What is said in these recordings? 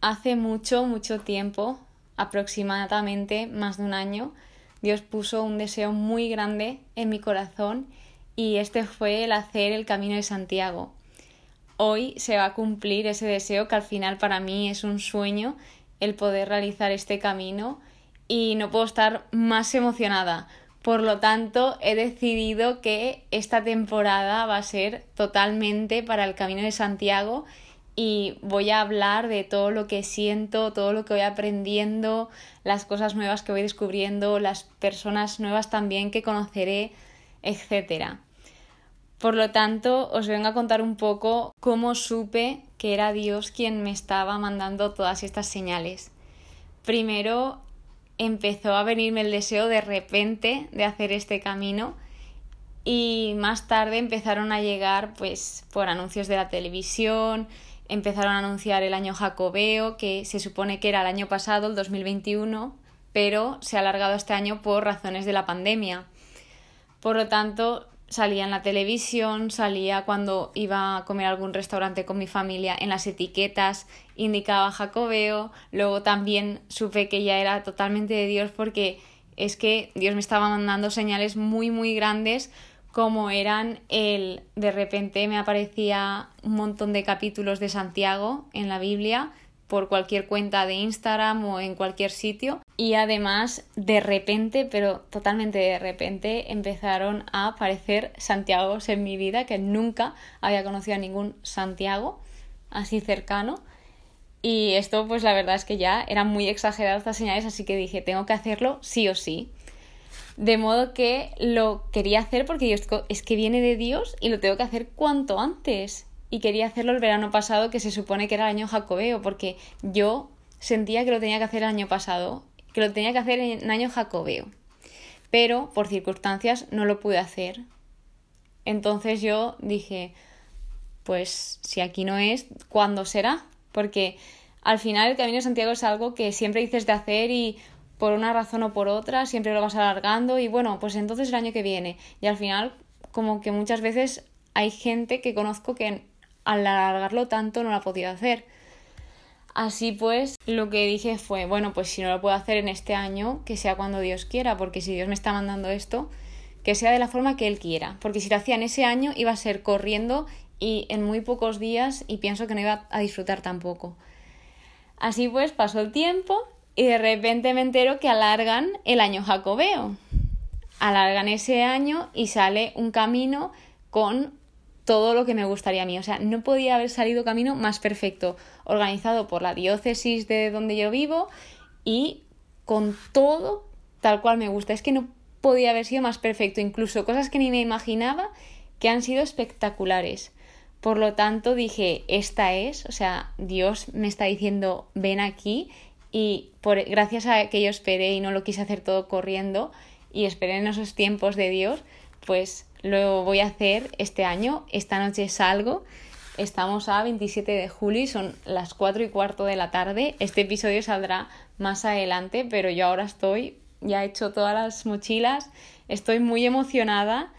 Hace mucho, mucho tiempo, aproximadamente más de un año, Dios puso un deseo muy grande en mi corazón y este fue el hacer el camino de Santiago. Hoy se va a cumplir ese deseo que al final para mí es un sueño el poder realizar este camino y no puedo estar más emocionada. Por lo tanto, he decidido que esta temporada va a ser totalmente para el Camino de Santiago y voy a hablar de todo lo que siento, todo lo que voy aprendiendo, las cosas nuevas que voy descubriendo, las personas nuevas también que conoceré, etc. Por lo tanto, os vengo a contar un poco cómo supe que era Dios quien me estaba mandando todas estas señales. Primero empezó a venirme el deseo de repente de hacer este camino y más tarde empezaron a llegar pues por anuncios de la televisión, empezaron a anunciar el año jacobeo, que se supone que era el año pasado, el 2021, pero se ha alargado este año por razones de la pandemia. Por lo tanto, salía en la televisión, salía cuando iba a comer a algún restaurante con mi familia, en las etiquetas indicaba jacobeo, luego también supe que ya era totalmente de Dios porque es que Dios me estaba mandando señales muy muy grandes como eran el de repente me aparecía un montón de capítulos de Santiago en la Biblia por cualquier cuenta de Instagram o en cualquier sitio. Y además de repente, pero totalmente de repente empezaron a aparecer Santiagos en mi vida que nunca había conocido a ningún Santiago así cercano. Y esto pues la verdad es que ya eran muy exageradas estas señales así que dije tengo que hacerlo sí o sí de modo que lo quería hacer porque yo es que viene de Dios y lo tengo que hacer cuanto antes y quería hacerlo el verano pasado, que se supone que era el año jacobeo, porque yo sentía que lo tenía que hacer el año pasado, que lo tenía que hacer en año jacobeo. Pero por circunstancias no lo pude hacer. Entonces yo dije, pues si aquí no es, ¿cuándo será? Porque al final el Camino de Santiago es algo que siempre dices de hacer y por una razón o por otra siempre lo vas alargando y bueno, pues entonces el año que viene. Y al final como que muchas veces hay gente que conozco que al alargarlo tanto no lo ha podido hacer. Así pues, lo que dije fue, bueno, pues si no lo puedo hacer en este año, que sea cuando Dios quiera, porque si Dios me está mandando esto, que sea de la forma que Él quiera, porque si lo hacía en ese año iba a ser corriendo y en muy pocos días y pienso que no iba a disfrutar tampoco. Así pues, pasó el tiempo y de repente me entero que alargan el año jacobeo. Alargan ese año y sale un camino con todo lo que me gustaría a mí. O sea, no podía haber salido camino más perfecto, organizado por la diócesis de donde yo vivo y con todo tal cual me gusta. Es que no podía haber sido más perfecto, incluso cosas que ni me imaginaba que han sido espectaculares. Por lo tanto dije, esta es, o sea, Dios me está diciendo, ven aquí y por, gracias a que yo esperé y no lo quise hacer todo corriendo y esperé en esos tiempos de Dios, pues lo voy a hacer este año. Esta noche salgo. Estamos a 27 de julio y son las 4 y cuarto de la tarde. Este episodio saldrá más adelante, pero yo ahora estoy, ya he hecho todas las mochilas, estoy muy emocionada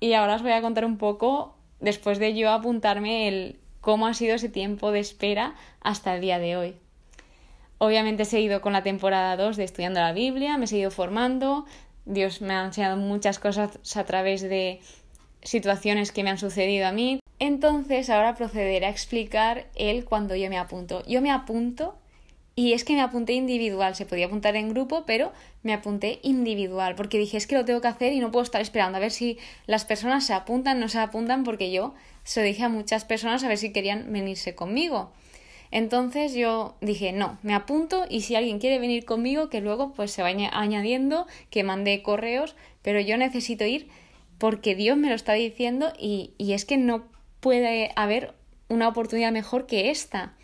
y ahora os voy a contar un poco, después de yo apuntarme, el cómo ha sido ese tiempo de espera hasta el día de hoy. Obviamente he seguido con la temporada 2 de estudiando la Biblia, me he seguido formando, Dios me ha enseñado muchas cosas a través de situaciones que me han sucedido a mí. Entonces ahora procederé a explicar él cuando yo me apunto. Yo me apunto y es que me apunté individual, se podía apuntar en grupo, pero me apunté individual, porque dije es que lo tengo que hacer y no puedo estar esperando a ver si las personas se apuntan, no se apuntan, porque yo se lo dije a muchas personas a ver si querían venirse conmigo. Entonces yo dije, no, me apunto y si alguien quiere venir conmigo, que luego pues se vaya añadiendo, que mande correos, pero yo necesito ir porque Dios me lo está diciendo y, y es que no puede haber una oportunidad mejor que esta.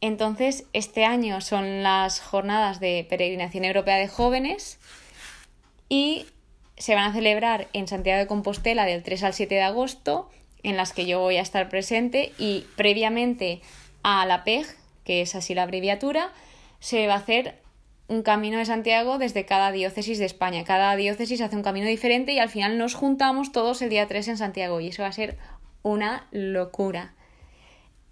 Entonces, este año son las jornadas de peregrinación europea de jóvenes y se van a celebrar en Santiago de Compostela del 3 al 7 de agosto, en las que yo voy a estar presente y previamente a la PEG, que es así la abreviatura, se va a hacer un camino de Santiago desde cada diócesis de España. Cada diócesis hace un camino diferente y al final nos juntamos todos el día 3 en Santiago y eso va a ser una locura.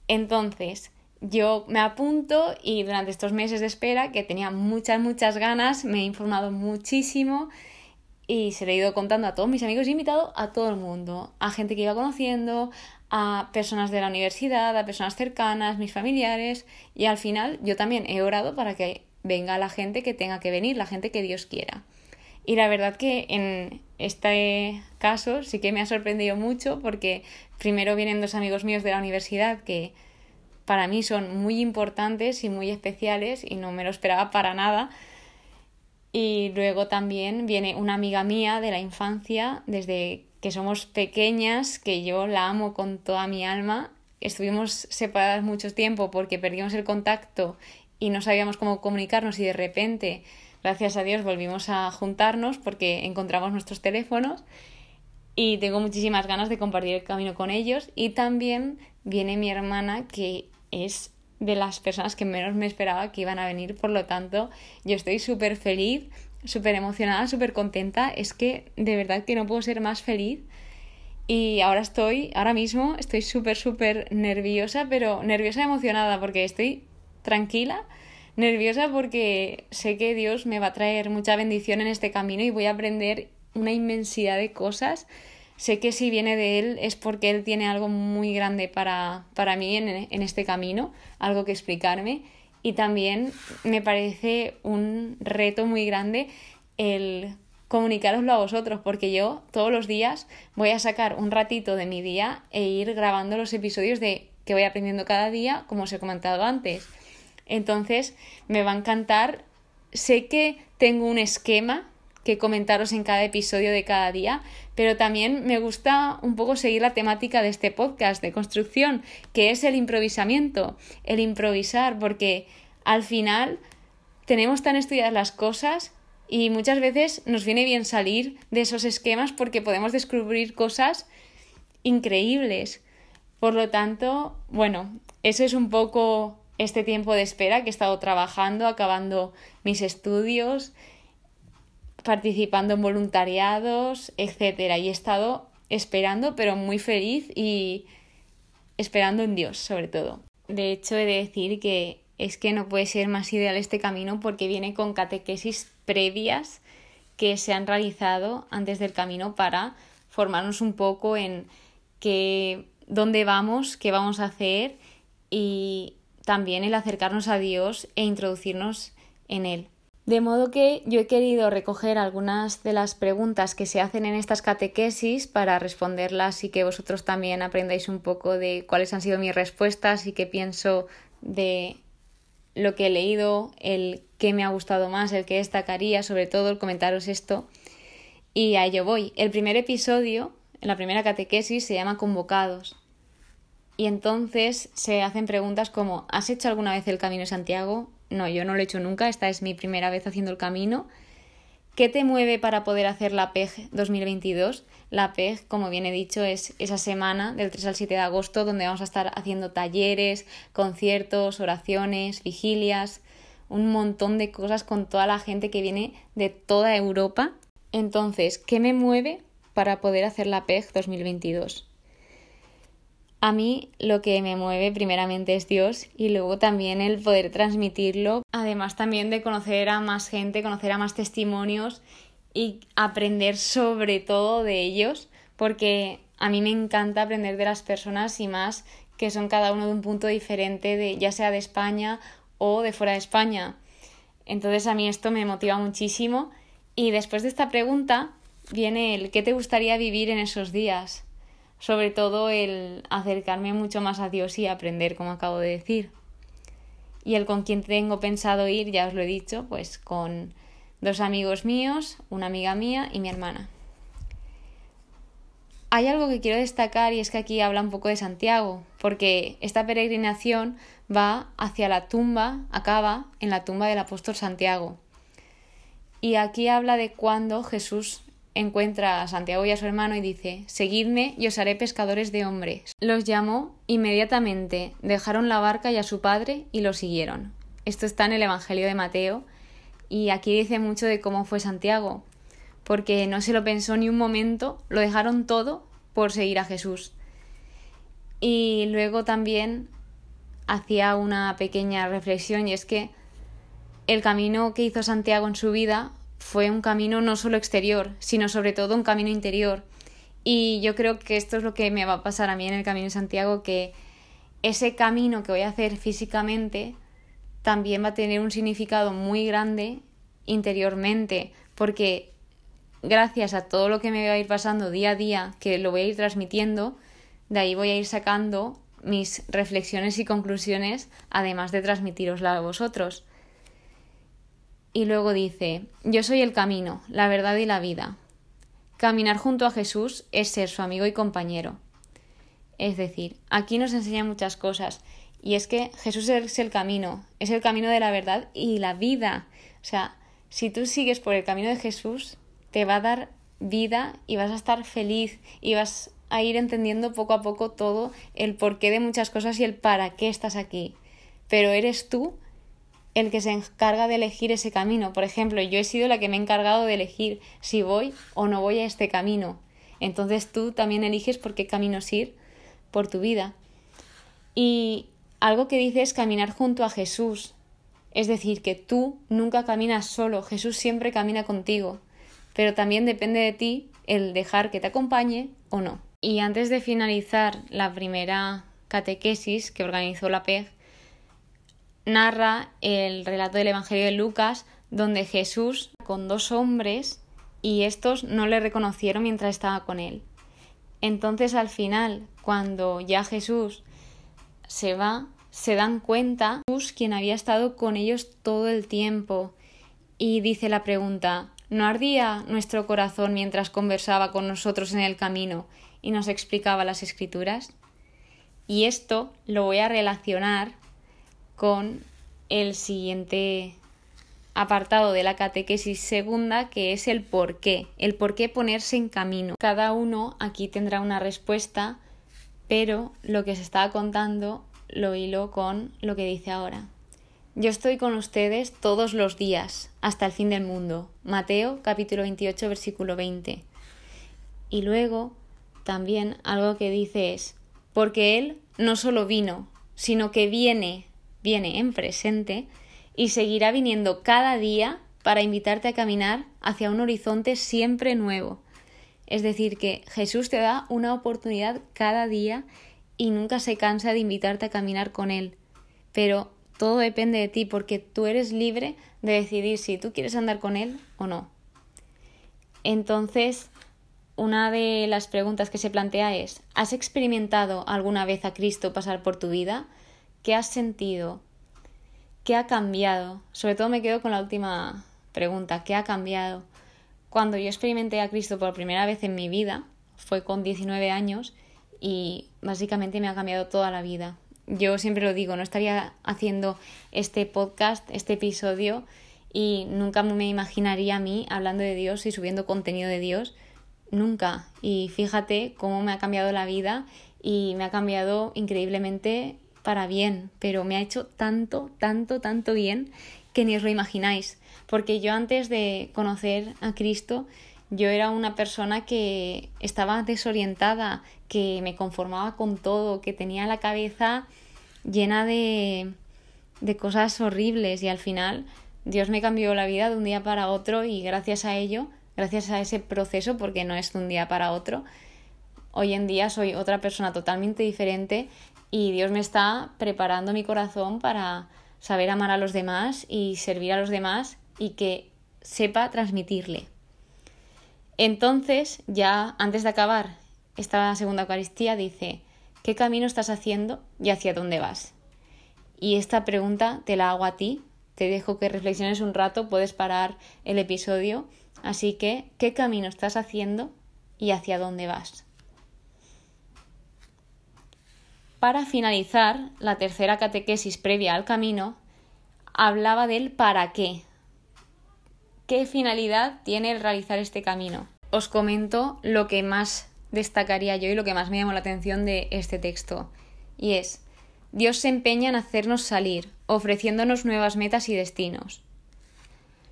Entonces, yo me apunto y durante estos meses de espera, que tenía muchas, muchas ganas, me he informado muchísimo y se lo he ido contando a todos mis amigos, he invitado a todo el mundo, a gente que iba conociendo, a personas de la universidad, a personas cercanas, mis familiares y al final yo también he orado para que venga la gente que tenga que venir, la gente que Dios quiera. Y la verdad que en este caso sí que me ha sorprendido mucho porque primero vienen dos amigos míos de la universidad que para mí son muy importantes y muy especiales y no me lo esperaba para nada. Y luego también viene una amiga mía de la infancia, desde que somos pequeñas, que yo la amo con toda mi alma. Estuvimos separadas mucho tiempo porque perdimos el contacto y no sabíamos cómo comunicarnos y de repente, gracias a Dios, volvimos a juntarnos porque encontramos nuestros teléfonos y tengo muchísimas ganas de compartir el camino con ellos y también viene mi hermana que es de las personas que menos me esperaba que iban a venir, por lo tanto yo estoy súper feliz, súper emocionada, súper contenta, es que de verdad que no puedo ser más feliz y ahora estoy, ahora mismo estoy súper, súper nerviosa, pero nerviosa y emocionada porque estoy tranquila, nerviosa porque sé que Dios me va a traer mucha bendición en este camino y voy a aprender una inmensidad de cosas sé que si viene de él es porque él tiene algo muy grande para, para mí en, en, este camino, algo que explicarme. Y también me parece un reto muy grande el comunicaroslo a vosotros, porque yo todos los días voy a sacar un ratito de mi día e ir grabando los episodios de que voy aprendiendo cada día, como os he comentado antes. Entonces, me va a encantar. Sé que tengo un esquema que comentaros en cada episodio de cada día, pero también me gusta un poco seguir la temática de este podcast de construcción, que es el improvisamiento, el improvisar, porque al final tenemos tan estudiadas las cosas y muchas veces nos viene bien salir de esos esquemas porque podemos descubrir cosas increíbles. Por lo tanto, bueno, eso es un poco este tiempo de espera que he estado trabajando, acabando mis estudios participando en voluntariados, etcétera. Y he estado esperando, pero muy feliz y esperando en Dios, sobre todo. De hecho, he de decir que es que no puede ser más ideal este camino porque viene con catequesis previas que se han realizado antes del camino para formarnos un poco en qué, dónde vamos, qué vamos a hacer y también el acercarnos a Dios e introducirnos en Él. De modo que yo he querido recoger algunas de las preguntas que se hacen en estas catequesis para responderlas y que vosotros también aprendáis un poco de cuáles han sido mis respuestas y qué pienso de lo que he leído, el qué me ha gustado más, el que destacaría, sobre todo el comentaros esto. Y a ello voy. El primer episodio, en la primera catequesis, se llama Convocados. Y entonces se hacen preguntas como ¿Has hecho alguna vez el Camino de Santiago? No, yo no lo he hecho nunca, esta es mi primera vez haciendo el camino. ¿Qué te mueve para poder hacer la PEG 2022? La PEG, como bien he dicho, es esa semana del 3 al 7 de agosto donde vamos a estar haciendo talleres, conciertos, oraciones, vigilias, un montón de cosas con toda la gente que viene de toda Europa. Entonces, ¿qué me mueve para poder hacer la PEG 2022? A mí lo que me mueve primeramente es Dios y luego también el poder transmitirlo, además también de conocer a más gente, conocer a más testimonios y aprender sobre todo de ellos, porque a mí me encanta aprender de las personas y más que son cada uno de un punto diferente, de, ya sea de España o de fuera de España. Entonces a mí esto me motiva muchísimo y después de esta pregunta viene el ¿qué te gustaría vivir en esos días? Sobre todo el acercarme mucho más a Dios y aprender, como acabo de decir. Y el con quien tengo pensado ir, ya os lo he dicho, pues con dos amigos míos, una amiga mía y mi hermana. Hay algo que quiero destacar y es que aquí habla un poco de Santiago, porque esta peregrinación va hacia la tumba, acaba en la tumba del apóstol Santiago. Y aquí habla de cuando Jesús encuentra a Santiago y a su hermano y dice Seguidme y os haré pescadores de hombres. Los llamó inmediatamente, dejaron la barca y a su padre y lo siguieron. Esto está en el Evangelio de Mateo y aquí dice mucho de cómo fue Santiago, porque no se lo pensó ni un momento, lo dejaron todo por seguir a Jesús. Y luego también hacía una pequeña reflexión y es que el camino que hizo Santiago en su vida fue un camino no solo exterior, sino sobre todo un camino interior. Y yo creo que esto es lo que me va a pasar a mí en el Camino de Santiago, que ese camino que voy a hacer físicamente también va a tener un significado muy grande interiormente, porque gracias a todo lo que me va a ir pasando día a día, que lo voy a ir transmitiendo, de ahí voy a ir sacando mis reflexiones y conclusiones, además de transmitirosla a vosotros. Y luego dice, yo soy el camino, la verdad y la vida. Caminar junto a Jesús es ser su amigo y compañero. Es decir, aquí nos enseña muchas cosas. Y es que Jesús es el camino, es el camino de la verdad y la vida. O sea, si tú sigues por el camino de Jesús, te va a dar vida y vas a estar feliz y vas a ir entendiendo poco a poco todo el porqué de muchas cosas y el para qué estás aquí. Pero eres tú el que se encarga de elegir ese camino. Por ejemplo, yo he sido la que me he encargado de elegir si voy o no voy a este camino. Entonces tú también eliges por qué caminos ir por tu vida. Y algo que dice es caminar junto a Jesús. Es decir, que tú nunca caminas solo, Jesús siempre camina contigo. Pero también depende de ti el dejar que te acompañe o no. Y antes de finalizar la primera catequesis que organizó la PEG, narra el relato del Evangelio de Lucas, donde Jesús con dos hombres y estos no le reconocieron mientras estaba con él. Entonces al final, cuando ya Jesús se va, se dan cuenta Jesús quien había estado con ellos todo el tiempo y dice la pregunta ¿No ardía nuestro corazón mientras conversaba con nosotros en el camino y nos explicaba las escrituras? Y esto lo voy a relacionar con el siguiente apartado de la catequesis segunda, que es el por qué, el por qué ponerse en camino. Cada uno aquí tendrá una respuesta, pero lo que se estaba contando lo hilo con lo que dice ahora. Yo estoy con ustedes todos los días, hasta el fin del mundo. Mateo capítulo 28 versículo 20. Y luego también algo que dice es, porque Él no solo vino, sino que viene viene en presente y seguirá viniendo cada día para invitarte a caminar hacia un horizonte siempre nuevo. Es decir, que Jesús te da una oportunidad cada día y nunca se cansa de invitarte a caminar con Él. Pero todo depende de ti porque tú eres libre de decidir si tú quieres andar con Él o no. Entonces, una de las preguntas que se plantea es, ¿has experimentado alguna vez a Cristo pasar por tu vida? ¿Qué has sentido? ¿Qué ha cambiado? Sobre todo me quedo con la última pregunta, ¿qué ha cambiado? Cuando yo experimenté a Cristo por primera vez en mi vida, fue con 19 años y básicamente me ha cambiado toda la vida. Yo siempre lo digo, no estaría haciendo este podcast, este episodio y nunca me imaginaría a mí hablando de Dios y subiendo contenido de Dios, nunca. Y fíjate cómo me ha cambiado la vida y me ha cambiado increíblemente para bien, pero me ha hecho tanto, tanto, tanto bien que ni os lo imagináis. Porque yo antes de conocer a Cristo, yo era una persona que estaba desorientada, que me conformaba con todo, que tenía la cabeza llena de, de cosas horribles y al final Dios me cambió la vida de un día para otro y gracias a ello, gracias a ese proceso, porque no es de un día para otro, hoy en día soy otra persona totalmente diferente y Dios me está preparando mi corazón para saber amar a los demás y servir a los demás y que sepa transmitirle. Entonces, ya antes de acabar esta segunda Eucaristía, dice, ¿qué camino estás haciendo y hacia dónde vas? Y esta pregunta te la hago a ti, te dejo que reflexiones un rato, puedes parar el episodio, así que, ¿qué camino estás haciendo y hacia dónde vas? Para finalizar, la tercera catequesis previa al camino hablaba del para qué. ¿Qué finalidad tiene el realizar este camino? Os comento lo que más destacaría yo y lo que más me llamó la atención de este texto. Y es, Dios se empeña en hacernos salir, ofreciéndonos nuevas metas y destinos.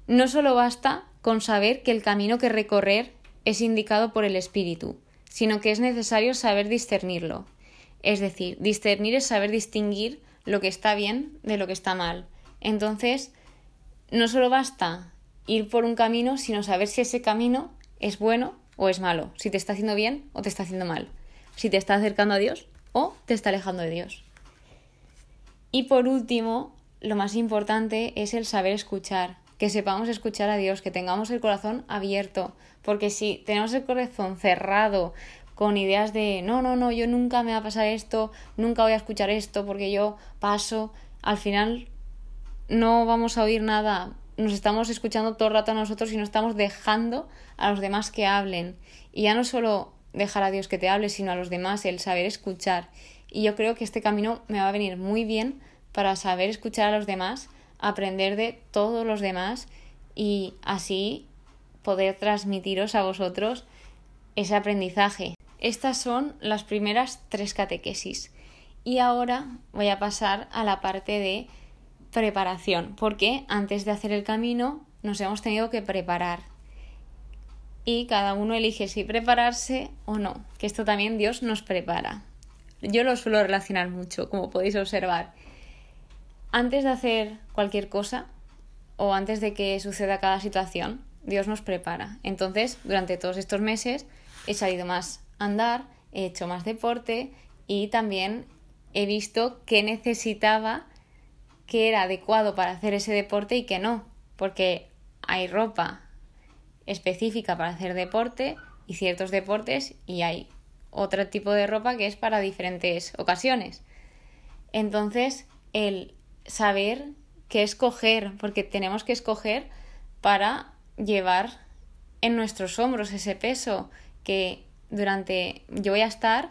No solo basta con saber que el camino que recorrer es indicado por el Espíritu, sino que es necesario saber discernirlo, es decir, discernir es saber distinguir lo que está bien de lo que está mal. Entonces, no solo basta ir por un camino, sino saber si ese camino es bueno o es malo, si te está haciendo bien o te está haciendo mal, si te está acercando a Dios o te está alejando de Dios. Y por último, lo más importante es el saber escuchar, que sepamos escuchar a Dios, que tengamos el corazón abierto, porque si tenemos el corazón cerrado con ideas de no, no, no, yo nunca me va a pasar esto, nunca voy a escuchar esto porque yo paso, al final no vamos a oír nada, nos estamos escuchando todo el rato a nosotros y no estamos dejando a los demás que hablen. Y ya no solo dejar a Dios que te hable, sino a los demás el saber escuchar. Y yo creo que este camino me va a venir muy bien para saber escuchar a los demás, aprender de todos los demás y así poder transmitiros a vosotros ese aprendizaje. Estas son las primeras tres catequesis. Y ahora voy a pasar a la parte de preparación, porque antes de hacer el camino nos hemos tenido que preparar. Y cada uno elige si prepararse o no, que esto también Dios nos prepara. Yo lo suelo relacionar mucho, como podéis observar. Antes de hacer cualquier cosa o antes de que suceda cada situación, Dios nos prepara. Entonces, durante todos estos meses he salido más andar, he hecho más deporte y también he visto qué necesitaba que era adecuado para hacer ese deporte y que no, porque hay ropa específica para hacer deporte y ciertos deportes y hay otro tipo de ropa que es para diferentes ocasiones. Entonces, el saber qué escoger, porque tenemos que escoger para llevar en nuestros hombros ese peso que durante yo voy a estar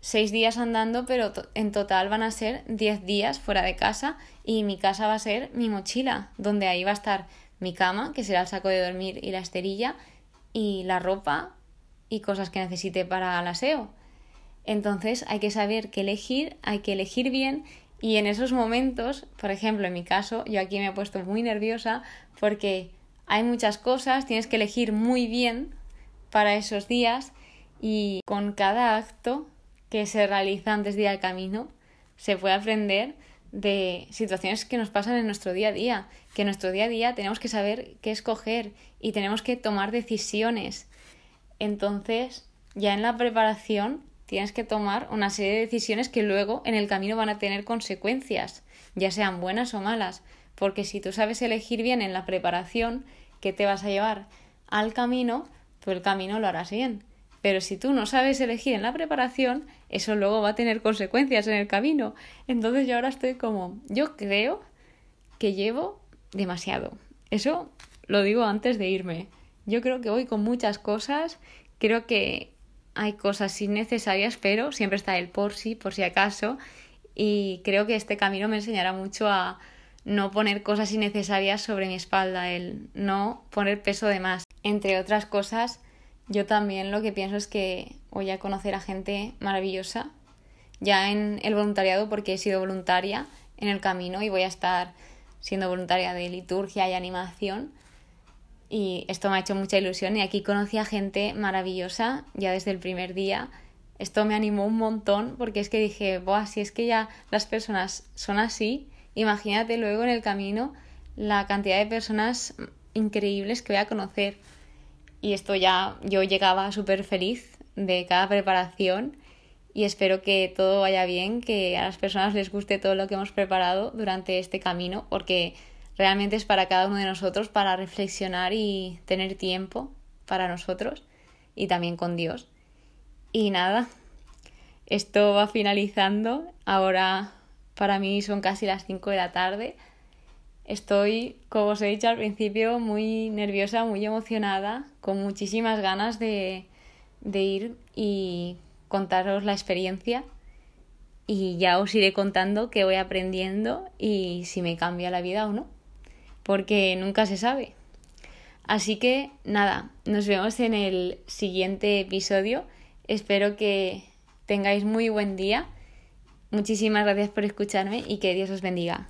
seis días andando, pero en total van a ser diez días fuera de casa y mi casa va a ser mi mochila, donde ahí va a estar mi cama, que será el saco de dormir y la esterilla, y la ropa y cosas que necesite para el aseo. Entonces hay que saber qué elegir, hay que elegir bien y en esos momentos, por ejemplo, en mi caso, yo aquí me he puesto muy nerviosa porque hay muchas cosas, tienes que elegir muy bien para esos días y con cada acto que se realiza antes de ir al camino, se puede aprender de situaciones que nos pasan en nuestro día a día, que en nuestro día a día tenemos que saber qué escoger y tenemos que tomar decisiones. Entonces, ya en la preparación tienes que tomar una serie de decisiones que luego en el camino van a tener consecuencias, ya sean buenas o malas, porque si tú sabes elegir bien en la preparación que te vas a llevar al camino, tú el camino lo harás bien. Pero si tú no sabes elegir en la preparación, eso luego va a tener consecuencias en el camino. Entonces yo ahora estoy como, yo creo que llevo demasiado. Eso lo digo antes de irme. Yo creo que voy con muchas cosas, creo que hay cosas innecesarias, pero siempre está el por si, por si acaso, y creo que este camino me enseñará mucho a no poner cosas innecesarias sobre mi espalda, el no poner peso de más. Entre otras cosas, yo también lo que pienso es que voy a conocer a gente maravillosa, ya en el voluntariado, porque he sido voluntaria en el camino y voy a estar siendo voluntaria de liturgia y animación. Y esto me ha hecho mucha ilusión y aquí conocí a gente maravillosa ya desde el primer día. Esto me animó un montón porque es que dije, Buah, si es que ya las personas son así, imagínate luego en el camino la cantidad de personas increíbles que voy a conocer y esto ya yo llegaba súper feliz de cada preparación y espero que todo vaya bien, que a las personas les guste todo lo que hemos preparado durante este camino, porque realmente es para cada uno de nosotros para reflexionar y tener tiempo para nosotros y también con Dios. Y nada, esto va finalizando. Ahora para mí son casi las 5 de la tarde. Estoy, como os he dicho al principio, muy nerviosa, muy emocionada, con muchísimas ganas de, de ir y contaros la experiencia y ya os iré contando qué voy aprendiendo y si me cambia la vida o no, porque nunca se sabe. Así que nada, nos vemos en el siguiente episodio. Espero que tengáis muy buen día. Muchísimas gracias por escucharme y que Dios os bendiga.